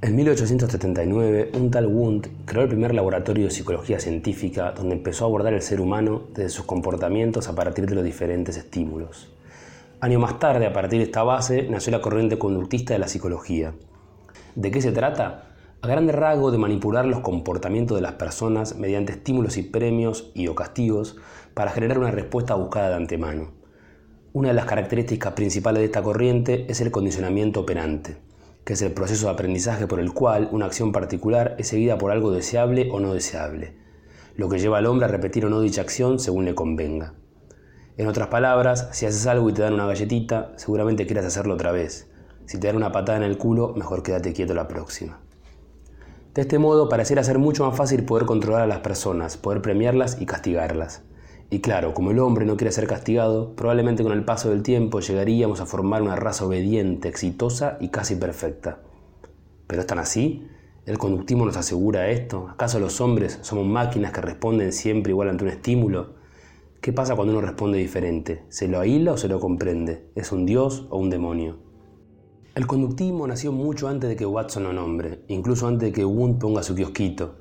En 1879, un tal Wundt creó el primer laboratorio de psicología científica donde empezó a abordar el ser humano desde sus comportamientos a partir de los diferentes estímulos. Año más tarde, a partir de esta base, nació la corriente conductista de la psicología. ¿De qué se trata? A grande rasgo de manipular los comportamientos de las personas mediante estímulos y premios y o castigos para generar una respuesta buscada de antemano. Una de las características principales de esta corriente es el condicionamiento operante que es el proceso de aprendizaje por el cual una acción particular es seguida por algo deseable o no deseable, lo que lleva al hombre a repetir o no dicha acción según le convenga. En otras palabras, si haces algo y te dan una galletita, seguramente quieras hacerlo otra vez. Si te dan una patada en el culo, mejor quédate quieto la próxima. De este modo, pareciera ser mucho más fácil poder controlar a las personas, poder premiarlas y castigarlas. Y claro, como el hombre no quiere ser castigado, probablemente con el paso del tiempo llegaríamos a formar una raza obediente, exitosa y casi perfecta. ¿Pero es tan así? ¿El conductismo nos asegura esto? ¿Acaso los hombres somos máquinas que responden siempre igual ante un estímulo? ¿Qué pasa cuando uno responde diferente? ¿Se lo aísla o se lo comprende? ¿Es un dios o un demonio? El conductismo nació mucho antes de que Watson lo nombre, incluso antes de que Wundt ponga su kiosquito.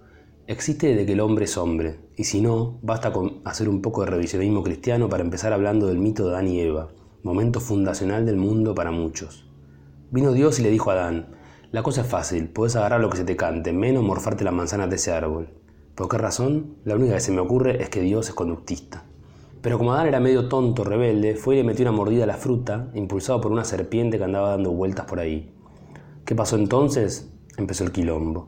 Existe desde que el hombre es hombre, y si no, basta con hacer un poco de revisionismo cristiano para empezar hablando del mito de Adán y Eva, momento fundacional del mundo para muchos. Vino Dios y le dijo a Adán, la cosa es fácil, puedes agarrar lo que se te cante, menos morfarte las manzanas de ese árbol. ¿Por qué razón? La única que se me ocurre es que Dios es conductista. Pero como Adán era medio tonto, rebelde, fue y le metió una mordida a la fruta, impulsado por una serpiente que andaba dando vueltas por ahí. ¿Qué pasó entonces? Empezó el quilombo.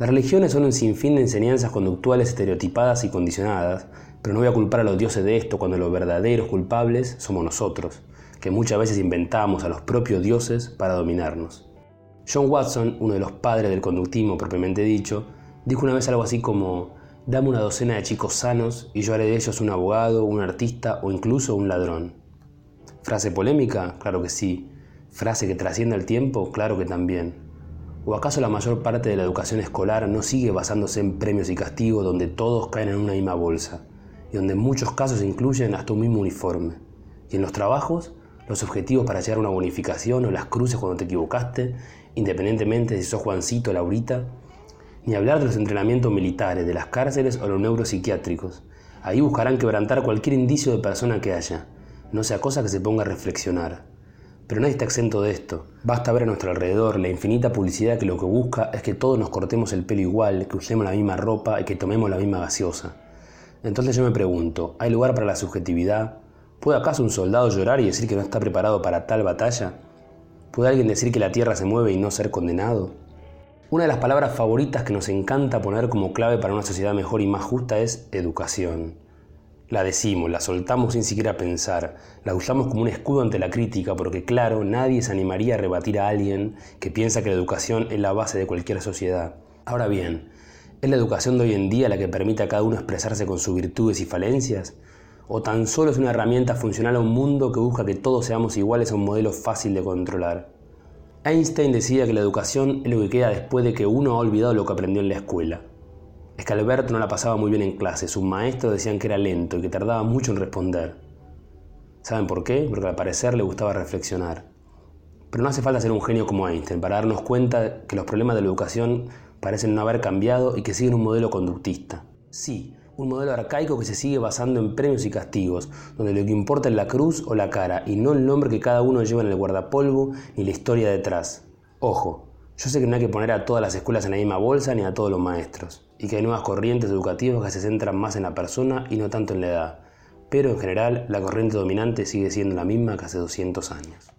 Las religiones son un sinfín de enseñanzas conductuales estereotipadas y condicionadas, pero no voy a culpar a los dioses de esto cuando los verdaderos culpables somos nosotros, que muchas veces inventamos a los propios dioses para dominarnos. John Watson, uno de los padres del conductismo propiamente dicho, dijo una vez algo así como, dame una docena de chicos sanos y yo haré de ellos un abogado, un artista o incluso un ladrón. ¿Frase polémica? Claro que sí. ¿Frase que trasciende el tiempo? Claro que también. ¿O acaso la mayor parte de la educación escolar no sigue basándose en premios y castigos donde todos caen en una misma bolsa y donde en muchos casos incluyen hasta un mismo uniforme? Y en los trabajos, los objetivos para llegar a una bonificación o las cruces cuando te equivocaste, independientemente de si sos Juancito o Laurita, ni hablar de los entrenamientos militares, de las cárceles o los neuropsiquiátricos. Ahí buscarán quebrantar cualquier indicio de persona que haya, no sea cosa que se ponga a reflexionar. Pero nadie está exento de esto. Basta ver a nuestro alrededor la infinita publicidad que lo que busca es que todos nos cortemos el pelo igual, que usemos la misma ropa y que tomemos la misma gaseosa. Entonces yo me pregunto, ¿hay lugar para la subjetividad? ¿Puede acaso un soldado llorar y decir que no está preparado para tal batalla? ¿Puede alguien decir que la tierra se mueve y no ser condenado? Una de las palabras favoritas que nos encanta poner como clave para una sociedad mejor y más justa es educación. La decimos, la soltamos sin siquiera pensar, la usamos como un escudo ante la crítica porque claro, nadie se animaría a rebatir a alguien que piensa que la educación es la base de cualquier sociedad. Ahora bien, ¿es la educación de hoy en día la que permite a cada uno expresarse con sus virtudes y falencias? ¿O tan solo es una herramienta funcional a un mundo que busca que todos seamos iguales a un modelo fácil de controlar? Einstein decía que la educación es lo que queda después de que uno ha olvidado lo que aprendió en la escuela. Es no la pasaba muy bien en clase, sus maestros decían que era lento y que tardaba mucho en responder. ¿Saben por qué? Porque al parecer le gustaba reflexionar. Pero no hace falta ser un genio como Einstein para darnos cuenta que los problemas de la educación parecen no haber cambiado y que siguen un modelo conductista. Sí, un modelo arcaico que se sigue basando en premios y castigos, donde lo que importa es la cruz o la cara y no el nombre que cada uno lleva en el guardapolvo ni la historia detrás. Ojo, yo sé que no hay que poner a todas las escuelas en la misma bolsa ni a todos los maestros, y que hay nuevas corrientes educativas que se centran más en la persona y no tanto en la edad, pero en general la corriente dominante sigue siendo la misma que hace 200 años.